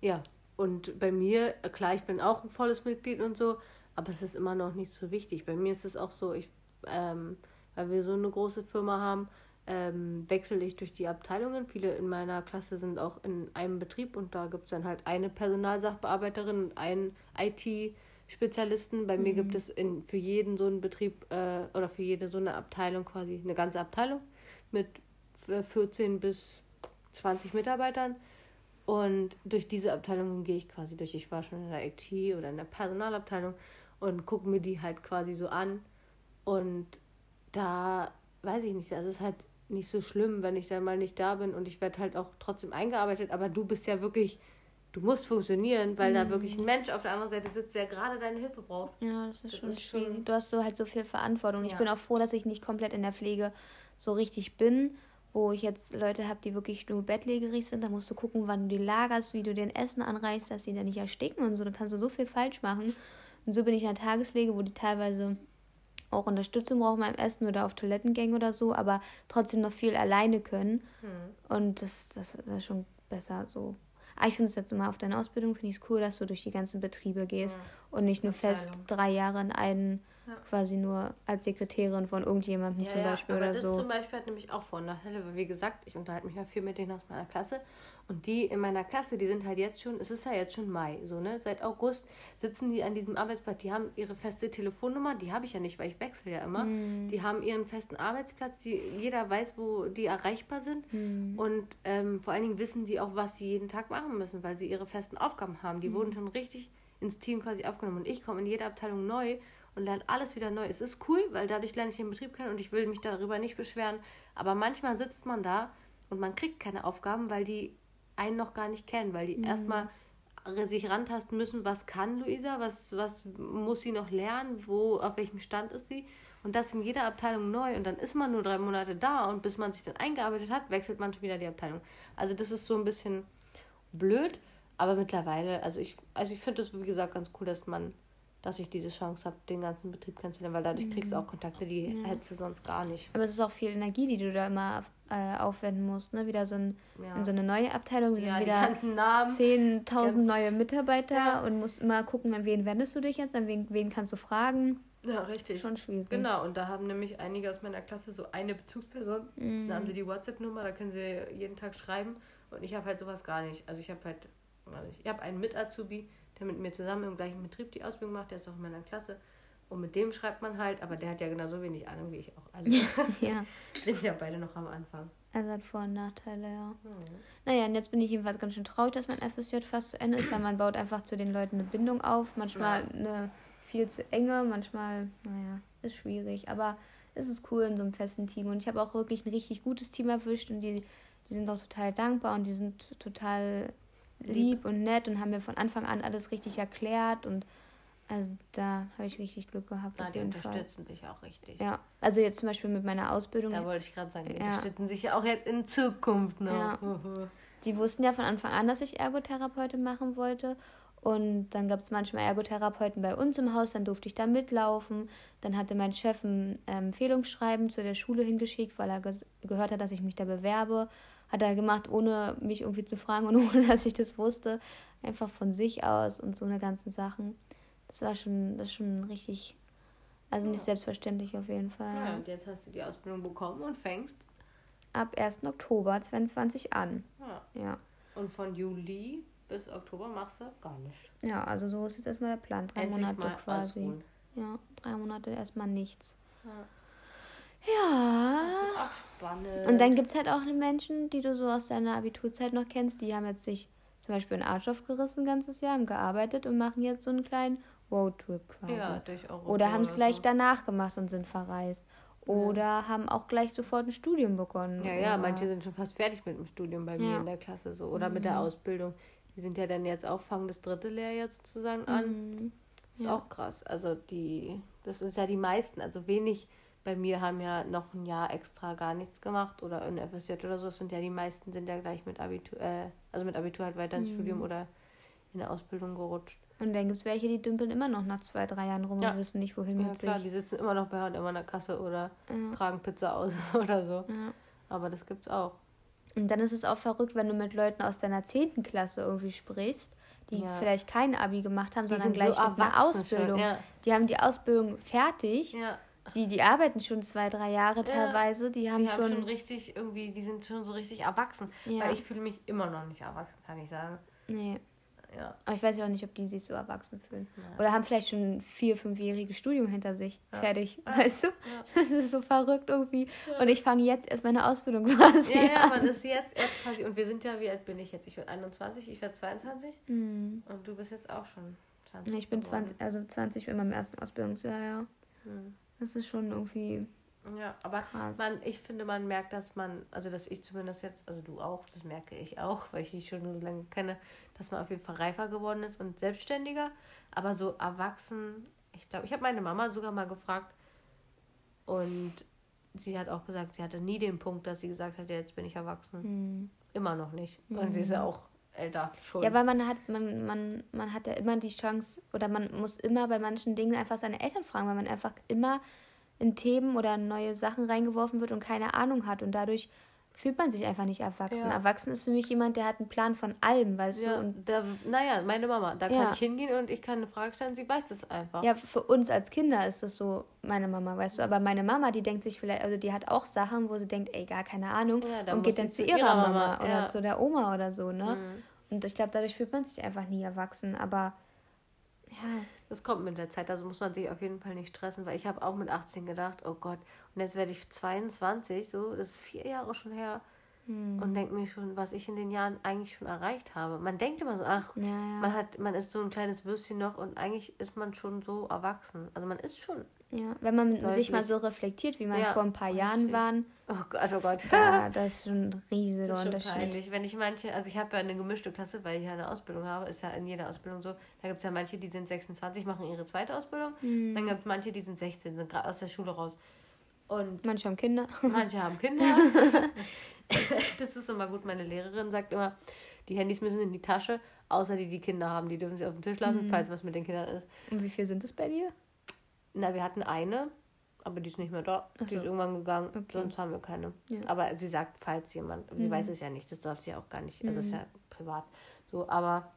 ja, und bei mir, klar, ich bin auch ein volles Mitglied und so, aber es ist immer noch nicht so wichtig. Bei mir ist es auch so, ich, ähm, weil wir so eine große Firma haben, ähm, wechsle ich durch die Abteilungen. Viele in meiner Klasse sind auch in einem Betrieb und da gibt es dann halt eine Personalsachbearbeiterin und einen IT-Spezialisten. Bei mhm. mir gibt es in, für jeden so einen Betrieb äh, oder für jede so eine Abteilung quasi eine ganze Abteilung mit 14 bis 20 Mitarbeitern. Und durch diese Abteilungen gehe ich quasi durch. Ich war schon in der IT oder in der Personalabteilung und gucke mir die halt quasi so an. Und da weiß ich nicht, es ist halt nicht so schlimm, wenn ich dann mal nicht da bin und ich werde halt auch trotzdem eingearbeitet, aber du bist ja wirklich, du musst funktionieren, weil mhm. da wirklich ein Mensch auf der anderen Seite sitzt, der gerade deine Hilfe braucht. Ja, das ist das schon ist schwierig. Du hast so halt so viel Verantwortung. Ja. Ich bin auch froh, dass ich nicht komplett in der Pflege so richtig bin, wo ich jetzt Leute habe, die wirklich nur bettlägerig sind. Da musst du gucken, wann du die lagerst, wie du den Essen anreichst, dass sie da nicht ersticken und so. Da kannst du so viel falsch machen. Und so bin ich in der Tagespflege, wo die teilweise auch Unterstützung brauchen beim Essen oder auf Toilettengängen oder so, aber trotzdem noch viel alleine können. Mhm. Und das, das, das ist schon besser so. Aber ich finde es jetzt immer auf deine Ausbildung, finde ich es cool, dass du durch die ganzen Betriebe gehst mhm. und nicht nur fest drei Jahre in einen ja. quasi nur als Sekretärin von irgendjemandem ja, zum Beispiel ja, aber oder das so. Das zum Beispiel hat nämlich auch Vor- und Nachteile, weil wie gesagt, ich unterhalte mich ja viel mit denen aus meiner Klasse und die in meiner Klasse, die sind halt jetzt schon, es ist ja jetzt schon Mai, so, ne? Seit August sitzen die an diesem Arbeitsplatz. Die haben ihre feste Telefonnummer, die habe ich ja nicht, weil ich wechsle ja immer. Mm. Die haben ihren festen Arbeitsplatz, die, jeder weiß, wo die erreichbar sind. Mm. Und ähm, vor allen Dingen wissen sie auch, was sie jeden Tag machen müssen, weil sie ihre festen Aufgaben haben. Die mm. wurden schon richtig ins Team quasi aufgenommen. Und ich komme in jede Abteilung neu und lerne alles wieder neu. Es ist cool, weil dadurch lerne ich den Betrieb kennen und ich will mich darüber nicht beschweren. Aber manchmal sitzt man da und man kriegt keine Aufgaben, weil die einen noch gar nicht kennen, weil die mhm. erstmal sich rantasten müssen, was kann Luisa, was, was muss sie noch lernen, wo, auf welchem Stand ist sie. Und das in jeder Abteilung neu. Und dann ist man nur drei Monate da und bis man sich dann eingearbeitet hat, wechselt man schon wieder die Abteilung. Also das ist so ein bisschen blöd, aber mittlerweile, also ich, also ich finde das wie gesagt ganz cool, dass man dass ich diese Chance habe, den ganzen Betrieb kennenzulernen, weil dadurch mhm. kriegst du auch Kontakte, die ja. hättest du sonst gar nicht. Aber es ist auch viel Energie, die du da immer äh, aufwenden musst, ne? Wieder so ein, ja. in so eine neue Abteilung, ja, wieder 10.000 neue Mitarbeiter ja. und musst immer gucken, an wen wendest du dich jetzt, an wen, wen kannst du fragen. Ja, richtig. Schon schwierig. Genau, und da haben nämlich einige aus meiner Klasse so eine Bezugsperson. Mhm. Da haben sie die WhatsApp-Nummer, da können sie jeden Tag schreiben. Und ich habe halt sowas gar nicht. Also ich habe halt, ich habe einen Mit-Azubi, der mit mir zusammen im gleichen Betrieb die Ausbildung macht, der ist auch in meiner Klasse. Und mit dem schreibt man halt, aber der hat ja genauso wenig Ahnung wie ich auch. Also ja. sind ja beide noch am Anfang. Also hat Vor- und Nachteile, ja. Mhm. Naja, und jetzt bin ich jedenfalls ganz schön traurig, dass mein FSJ fast zu Ende ist, weil man baut einfach zu den Leuten eine Bindung auf. Manchmal ja. eine viel zu enge, manchmal, naja, ist schwierig. Aber es ist cool in so einem festen Team. Und ich habe auch wirklich ein richtig gutes Team erwischt und die, die sind auch total dankbar und die sind total lieb und nett und haben mir von Anfang an alles richtig erklärt und also da habe ich richtig Glück gehabt. Na, die unterstützen Fall. dich auch richtig. Ja, also jetzt zum Beispiel mit meiner Ausbildung. Da wollte ich gerade sagen, die ja. unterstützen sich ja auch jetzt in Zukunft noch. Ja. die wussten ja von Anfang an, dass ich Ergotherapeutin machen wollte. Und dann gab es manchmal Ergotherapeuten bei uns im Haus, dann durfte ich da mitlaufen. Dann hatte mein Chef ein ähm, Empfehlungsschreiben zu der Schule hingeschickt, weil er gehört hat, dass ich mich da bewerbe hat er gemacht, ohne mich irgendwie zu fragen und ohne dass ich das wusste. Einfach von sich aus und so eine ganzen Sachen. Das war schon, das schon richtig, also nicht selbstverständlich auf jeden Fall. Ja, und jetzt hast du die Ausbildung bekommen und fängst ab 1. Oktober 2020 an. Ja. ja. Und von Juli bis Oktober machst du gar nichts. Ja, also so ist jetzt erstmal der Plan. Drei Endlich Monate quasi. Ausruhen. Ja, drei Monate erstmal nichts. Ja. Ja. Das wird auch spannend. Und dann gibt es halt auch Menschen, die du so aus deiner Abiturzeit noch kennst, die haben jetzt sich zum Beispiel einen Arsch aufgerissen ein ganzes Jahr, haben gearbeitet und machen jetzt so einen kleinen Roadtrip quasi. Ja, durch Europa. Oder haben es gleich so. danach gemacht und sind verreist. oder haben auch gleich sofort ein Studium begonnen. Ja, ja, manche sind schon fast fertig mit dem Studium bei mir Ja. in der Klasse so. Oder mit der Mhm. Ausbildung. Die sind ja dann jetzt auch, fangen das dritte Lehrjahr sozusagen an. Mhm. Ist Ja. auch krass. Also die, das ist ja die meisten, also wenig bei mir haben ja noch ein Jahr extra gar nichts gemacht oder in FSJ oder so. Sind ja die meisten sind ja gleich mit Abitur, äh, also mit Abitur halt weiter ins Mhm. Studium oder in der Ausbildung gerutscht. Und dann gibt es welche, die dümpeln immer noch nach zwei, drei Jahren rum Ja. und wissen nicht, wohin Ja mit klar, sich. die sitzen immer noch bei H&M an der Kasse oder Ja. tragen Pizza aus oder so. Ja. Aber das gibt's auch. Und dann ist es auch verrückt, wenn du mit Leuten aus deiner 10. Klasse irgendwie sprichst, die Ja. vielleicht kein Abi gemacht haben, Die sondern gleich so mit einer schon, Ausbildung. ja. Die haben die Ausbildung fertig. Ja, Die, die arbeiten schon zwei, drei Jahre Ja. teilweise. Die haben die haben schon. schon richtig irgendwie, die sind schon so richtig erwachsen. Ja. Weil ich fühle mich immer noch nicht erwachsen, kann ich sagen. nee. Ja. Aber ich weiß ja auch nicht, ob die sich so erwachsen fühlen. Nein. Oder haben vielleicht schon ein vier-, fünfjähriges Studium hinter sich. Ja. Fertig. Ja. Weißt du? Ja. Das ist so verrückt irgendwie. Und ich fange jetzt erst meine Ausbildung quasi Ja, ja, an. man ist jetzt erst quasi. Und wir sind ja, wie alt bin ich jetzt? Ich werde 21, ich werde 22 Hm. und du bist jetzt auch schon 20. Ich bin geworden. 20, also 20 in meinem ersten Ausbildungsjahr, ja. Hm. Das ist schon irgendwie Ja, aber krass. man, ich finde, man merkt, dass man, also dass ich zumindest jetzt, also du auch, das merke ich auch, weil ich dich schon so lange kenne, dass man auf jeden Fall reifer geworden ist und selbstständiger. Aber so erwachsen, ich glaube, ich habe meine Mama sogar mal gefragt und sie hat auch gesagt, sie hatte nie den Punkt, dass sie gesagt hat, ja, jetzt bin ich erwachsen. Hm. Immer noch nicht. Und sie ist ja auch älter schon. Ja, weil man hat, man, man, man hat ja immer die Chance, oder man muss immer bei manchen Dingen einfach seine Eltern fragen, weil man einfach immer in Themen oder neue Sachen reingeworfen wird und keine Ahnung hat. Und dadurch fühlt man sich einfach nicht erwachsen. Ja. Erwachsen ist für mich jemand, der hat einen Plan von allem, weißt ja, du? Und da, naja, meine Mama, da Ja. kann ich hingehen und ich kann eine Frage stellen, sie weiß das einfach. ja, für uns als Kinder ist das so, meine Mama, weißt du. Aber meine Mama, die denkt sich vielleicht, also die hat auch Sachen, wo sie denkt, ey, gar keine Ahnung. Und geht dann zu ihrer, ihrer Mama, Mama, oder zu der Oma oder so, ne? Mhm. Und ich glaube, dadurch fühlt man sich einfach nie erwachsen. Aber ja, Das kommt mit der Zeit, also muss man sich auf jeden Fall nicht stressen, weil ich habe auch mit 18 gedacht, oh Gott, und jetzt werde ich 22, so, das ist vier Jahre schon her, hm. und denke mir schon, was ich in den Jahren eigentlich schon erreicht habe. Man denkt immer so, ach, ja, ja. man hat, man ist so ein kleines Würstchen noch und eigentlich ist man schon so erwachsen. Also man ist schon, Ja, wenn man Deutlich. sich mal so reflektiert, wie man Ja, vor ein paar Jahren richtig. waren, oh Gott, oh Gott. da, das ist schon ein riesiger Das ist Unterschied. peinlich. Wenn ich manche, also ich habe ja eine gemischte Klasse, weil ich ja eine Ausbildung habe, ist ja in jeder Ausbildung so. Da gibt es ja manche, die sind 26, machen ihre zweite Ausbildung. Hm. Dann gibt es manche, die sind 16, sind gerade aus der Schule raus. Und Manche haben Kinder. manche haben Kinder. das ist immer gut. Meine Lehrerin sagt immer, die Handys müssen in die Tasche, außer die, die Kinder haben. Die dürfen sie auf den Tisch lassen, falls was mit den Kindern ist. Und wie viel sind es bei dir? Na, wir hatten eine, aber die ist nicht mehr da. Ach Die so. ist irgendwann gegangen. Okay. Sonst haben wir keine. Ja. Aber sie sagt, falls jemand, sie Mhm. weiß es ja nicht, das darf sie ja auch gar nicht. Also es ist Mhm. ja privat. So, aber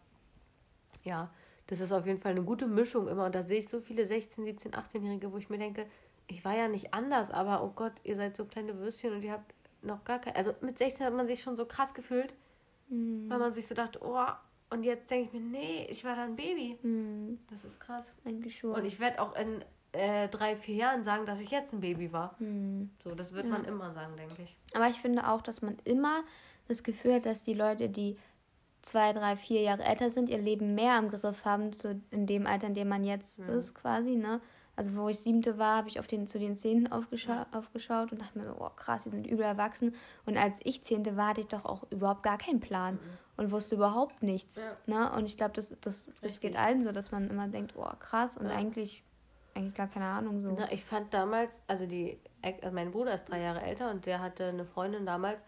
ja, das ist auf jeden Fall eine gute Mischung immer. Und da sehe ich so viele 16, 17, 18-Jährige, wo ich mir denke, ich war ja nicht anders, aber oh Gott, ihr seid so kleine Würstchen und ihr habt noch gar kein. Also mit 16 hat man sich schon so krass gefühlt, Hm. weil man sich so dachte, oh, und jetzt denke ich mir, nee, ich war da ein Baby. Hm. Das ist krass. Eigentlich schon. Und ich werde auch in äh, drei, vier Jahren sagen, dass ich jetzt ein Baby war. Hm. So, das wird Ja. man immer sagen, denke ich. Aber ich finde auch, dass man immer das Gefühl hat, dass die Leute, die zwei, drei, vier Jahre älter sind, ihr Leben mehr im Griff haben, zu, in dem Alter, in dem man jetzt Mhm. ist, quasi, ne? Also wo ich siebte war, habe ich auf den, zu den Zehnten aufgescha aufgeschaut und dachte mir, oh krass, die sind übel erwachsen. Und als ich Zehnte war, hatte ich doch auch überhaupt gar keinen Plan und wusste überhaupt nichts. Ja. Ne? Und ich glaube, das, das, das Richtig. geht allen so, dass man immer denkt, oh krass, und Ja. eigentlich, eigentlich gar keine Ahnung so. Na, ich fand damals, also die, also mein Bruder ist drei Jahre älter und der hatte eine Freundin damals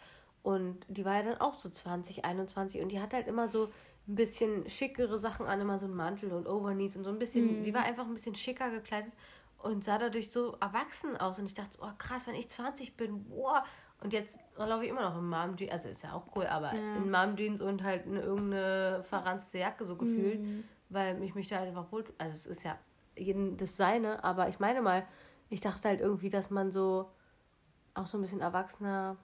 und die war ja dann auch so 20, 21 und die hat halt immer so ein bisschen schickere Sachen an, immer so ein Mantel und Overknees und so ein bisschen, Mhm. die war einfach ein bisschen schicker gekleidet und sah dadurch so erwachsen aus und ich dachte, oh krass, wenn ich 20 bin, boah. Und jetzt laufe ich immer noch in Mom Jeans, also ist ja auch cool, aber Ja. in Mom Jeans und halt eine, irgendeine verranzte Jacke so gefühlt. Mhm. weil ich mich da halt einfach wohl. Also es ist ja jeden das seine, aber ich meine mal, ich dachte halt irgendwie, dass man so auch so ein bisschen erwachsener,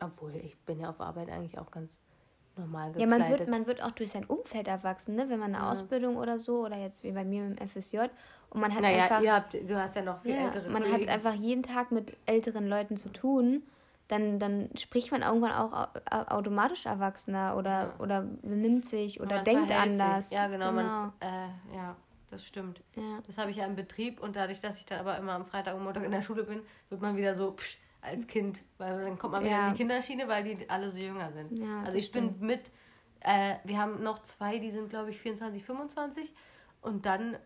obwohl ich bin ja auf Arbeit eigentlich auch ganz normal Ja, gekleidet. man wird, man wird auch durch sein Umfeld erwachsen, ne? wenn man eine Ja. Ausbildung oder so, oder jetzt wie bei mir im FSJ, und man hat naja, einfach, ihr habt, du hast ja noch viel ja, ältere man hat Kollegen. einfach jeden Tag mit älteren Leuten zu tun, dann, dann spricht man irgendwann auch au- au- automatisch erwachsener oder, Ja. oder benimmt sich oder denkt verhält sich. anders. Ja, genau. Man, äh, ja. Das stimmt. Ja. Das habe ich ja im Betrieb und dadurch, dass ich dann aber immer am Freitag und Montag in der Schule bin, wird man wieder so psch, als Kind, weil dann kommt man wieder Ja. in die Kinderschiene, weil die alle so jünger sind. Ja, also ich bin mit, äh, wir haben noch zwei, die sind glaube ich 24, 25 und dann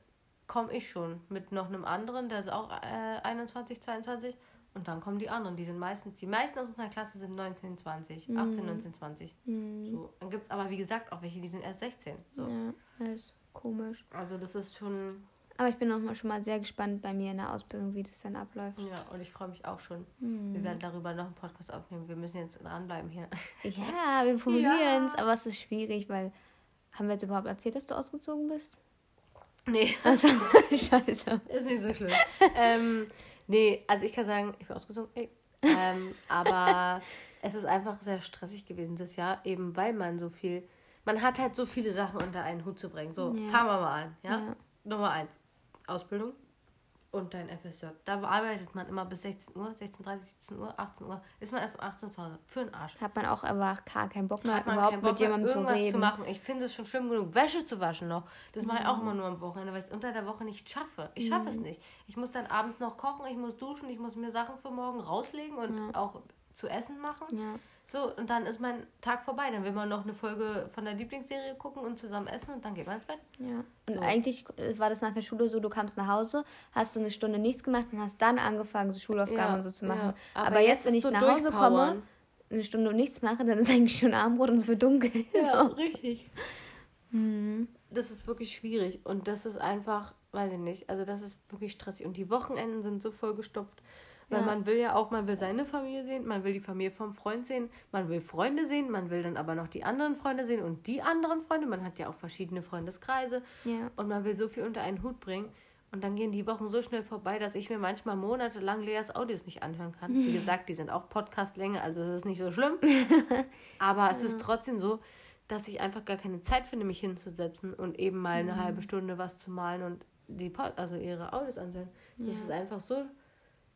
komme ich schon mit noch einem anderen, der ist auch äh, 21, 22 und dann kommen die anderen, die sind meistens, die meisten aus unserer Klasse sind 19, 20, 18, 19, 20. Hm. So. Dann gibt es aber wie gesagt auch welche, die sind erst 16. So. Ja, ist komisch. Also das ist schon, Aber ich bin auch mal schon mal sehr gespannt bei mir in der Ausbildung, wie das dann abläuft. ja, und ich freue mich auch schon. Hm. Wir werden darüber noch einen Podcast aufnehmen. Wir müssen jetzt dranbleiben hier. Ja, wir probieren es, aber es ist schwierig, weil. Haben wir jetzt überhaupt erzählt, dass du ausgezogen bist? Nee, Also, scheiße. ist nicht so schlimm. ähm, nee, also ich kann sagen, ich bin ausgezogen. Ey. Ähm, aber es ist einfach sehr stressig gewesen das Jahr, eben weil man so viel. Man hat halt so viele Sachen unter einen Hut zu bringen. So, Ja. fangen wir mal an. Ja? Ja. Nummer eins: Ausbildung und dein FSJ. Da arbeitet man immer bis 16 Uhr, 16.30 17 Uhr, 18 Uhr. Ist man erst um 18 Uhr zu Hause. Für den Arsch. Hat man auch einfach gar keinen Bock mehr, Hat man überhaupt Bock mit mehr, jemandem zu irgendwas reden. zu machen. Ich finde es schon schlimm genug, Wäsche zu waschen noch. Das mache ich auch immer nur am Wochenende, weil ich es unter der Woche nicht schaffe. Ich schaffe es nicht. Ich muss dann abends noch kochen, ich muss duschen, ich muss mir Sachen für morgen rauslegen und auch zu essen machen. Ja. So, und dann ist mein Tag vorbei. Dann will man noch eine Folge von der Lieblingsserie gucken und zusammen essen und dann geht man ins Bett. Ja. Und So. eigentlich äh, war das nach der Schule so, du kamst nach Hause, hast du eine Stunde nichts gemacht und hast dann angefangen, so Schulaufgaben Ja, und so zu ja. machen. Aber Aber, jetzt, jetzt wenn ich so nach Hause komme, eine Stunde und nichts mache, dann ist eigentlich schon Abendbrot und es wird dunkel. so. richtig. Mhm. Das ist wirklich schwierig und das ist einfach, weiß ich nicht, also das ist wirklich stressig und die Wochenenden sind so vollgestopft, weil Ja. man will ja auch, man will seine Familie sehen, man will die Familie vom Freund sehen, man will Freunde sehen, man will dann aber noch die anderen Freunde sehen und die anderen Freunde, man hat ja auch verschiedene Freundeskreise Ja. und man will so viel unter einen Hut bringen und dann gehen die Wochen so schnell vorbei, dass ich mir manchmal monatelang Leas Audios nicht anhören kann. Wie gesagt, die sind auch Podcastlänge, also es ist nicht so schlimm. Aber es ist trotzdem so, dass ich einfach gar keine Zeit finde, mich hinzusetzen und eben mal eine halbe Stunde was zu malen und die Pod also ihre Audios anzuhören. Das Ja. ist einfach so,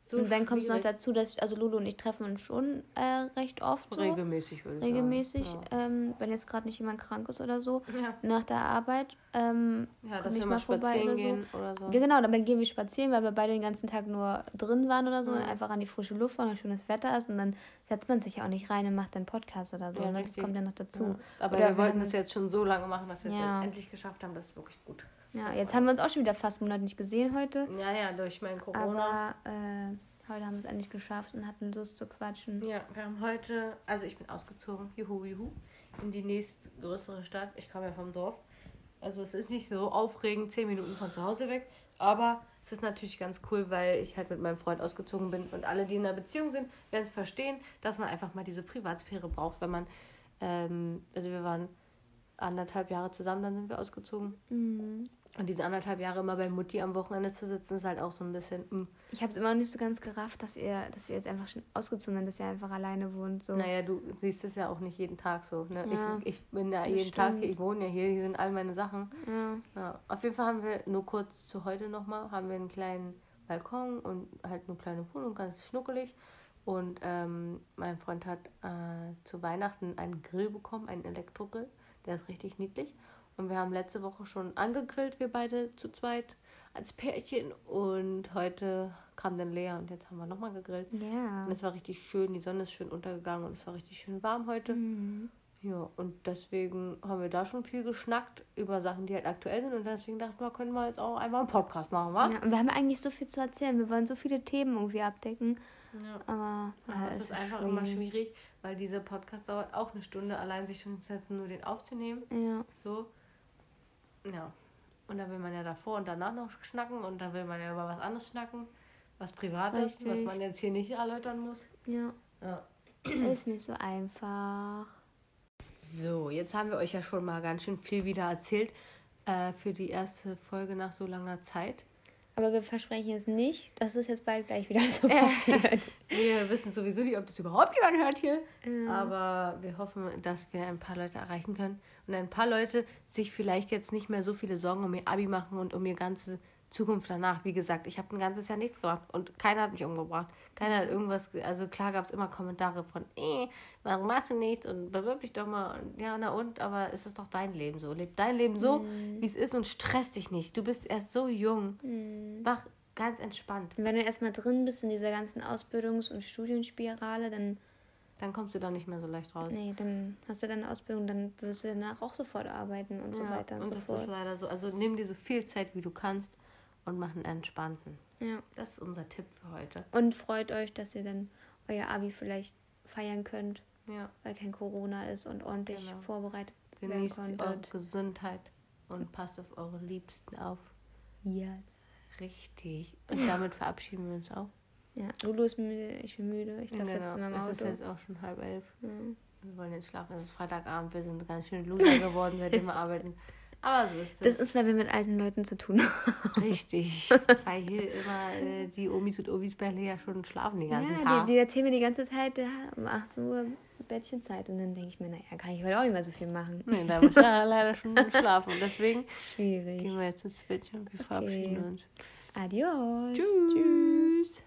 so und dann kommt es noch dazu, dass also Lulu und ich treffen uns schon äh, recht oft so. regelmäßig würde ich regelmäßig, sagen. ähm, wenn jetzt gerade nicht jemand krank ist oder so, Ja, ja. nach der Arbeit. Ähm, ja dass wir mal spazieren oder so. gehen oder so. Ja, genau, dann gehen wir spazieren, weil wir beide den ganzen Tag nur drin waren oder so Mhm. und einfach an die frische Luft waren und schönes Wetter ist und dann setzt man sich ja auch nicht rein und macht dann Podcast oder so. Ja, ne? das kommt ja noch dazu. Ja. Aber Oder wir wollten das es- jetzt schon so lange machen, dass wir es Ja. endlich geschafft haben. Das ist wirklich gut. Ja, jetzt haben wir uns auch schon wieder fast einen Monat nicht gesehen heute, Ja, ja, durch mein Corona. aber äh, heute haben wir es endlich geschafft und hatten Lust zu quatschen. Ja, wir haben heute, also ich bin ausgezogen, juhu, juhu, in die nächstgrößere Stadt. Ich komme ja vom Dorf. Also es ist nicht so aufregend, zehn Minuten von zu Hause weg. Aber es ist natürlich ganz cool, weil ich halt mit meinem Freund ausgezogen bin. Und alle, die in einer Beziehung sind, werden es verstehen, dass man einfach mal diese Privatsphäre braucht, wenn man, ähm, also wir waren anderthalb Jahre zusammen, dann sind wir ausgezogen. Mhm. Und diese anderthalb Jahre immer bei Mutti am Wochenende zu sitzen, ist halt auch so ein bisschen, mm. Ich habe es immer noch nicht so ganz gerafft, dass ihr, dass ihr jetzt einfach schon ausgezogen seid, dass ihr einfach alleine wohnt. So. Naja, du siehst es ja auch nicht jeden Tag so. Ne? Ja, ich, ich bin ja jeden Tag, stimmt. hier, ich wohne ja hier, hier sind all meine Sachen. Ja. Ja, auf jeden Fall haben wir nur kurz zu heute nochmal, haben wir einen kleinen Balkon und halt eine kleine Wohnung, ganz schnuckelig. Und ähm, mein Freund hat äh, zu Weihnachten einen Grill bekommen, einen Elektrogrill. Der ist richtig niedlich. Und wir haben letzte Woche schon angegrillt, wir beide zu zweit als Pärchen. Und heute kam dann Lea und jetzt haben wir nochmal gegrillt. Ja. Und es war richtig schön, die Sonne ist schön untergegangen und es war richtig schön warm heute. Mhm. Ja, und deswegen haben wir da schon viel geschnackt über Sachen, die halt aktuell sind. Und deswegen dachten wir, können wir jetzt auch einmal einen Podcast machen, wa? Ja, und wir haben eigentlich so viel zu erzählen. Wir wollen so viele Themen irgendwie abdecken. Ja. Aber Ja, es es ist einfach immer schwierig, weil dieser Podcast dauert auch eine Stunde, allein sich schon hinzusetzen, nur den aufzunehmen. Ja. So. Ja. Und dann will man ja davor und danach noch schnacken und dann will man ja über was anderes schnacken, was Privates, was Richtig. man jetzt hier nicht erläutern muss. ja. Ja. Ist nicht so einfach. So, jetzt haben wir euch ja schon mal ganz schön viel wieder erzählt äh, für die erste Folge nach so langer Zeit. Aber wir versprechen jetzt nicht, dass es jetzt bald gleich wieder so passiert. Wir wissen sowieso nicht, ob das überhaupt jemand hört hier. Ja. Aber wir hoffen, dass wir ein paar Leute erreichen können. Und ein paar Leute sich vielleicht jetzt nicht mehr so viele Sorgen um ihr Abi machen und um ihr ganze Zukunft danach, wie gesagt, ich habe ein ganzes Jahr nichts gemacht und keiner hat mich umgebracht. Keiner hat irgendwas, also klar gab es immer Kommentare von, eh, warum machst du nichts und bewirb dich doch mal. Und, ja, na und, aber es ist doch dein Leben so. Leb dein Leben so, Mhm. wie es ist und stress dich nicht. Du bist erst so jung. Mhm. Mach ganz entspannt. Und wenn du erstmal drin bist in dieser ganzen Ausbildungs- und Studienspirale, dann, Dann kommst du da nicht mehr so leicht raus. nee, dann hast du deine Ausbildung, dann wirst du danach auch sofort arbeiten und so Ja, weiter und, und so das fort. ist leider so. Also nimm dir so viel Zeit, wie du kannst und mach einen entspannten. Ja. Das ist unser Tipp für heute. Und freut euch, dass ihr dann euer Abi vielleicht feiern könnt, Ja. weil kein Corona ist und ordentlich Genau. vorbereitet Genießt werden eure konntet. Gesundheit und passt auf eure Liebsten auf. Yes. Richtig. Und damit verabschieden wir uns auch. Ja, Lulu ist müde, ich bin müde. Ich darf jetzt in meinem Genau. es Auto. ist jetzt auch schon halb elf. Ja. Wir wollen jetzt schlafen. Es ist Freitagabend. Wir sind ganz schön Loser geworden, seitdem wir arbeiten. Aber so ist Das es. ist, weil wir mit alten Leuten zu tun haben. Richtig. Weil hier immer äh, die Omis und Omis bei ja schon schlafen den ganzen Ja, Tag. die, die erzählen mir die ganze Zeit, ja, um 8 Uhr Bettchenzeit. Und dann denke ich mir, naja, kann ich heute auch nicht mehr so viel machen. Nee, da muss er leider schon schlafen. Und deswegen Schwierig. gehen wir jetzt ins Bett und wir verabschieden uns. Adios. Tschüss.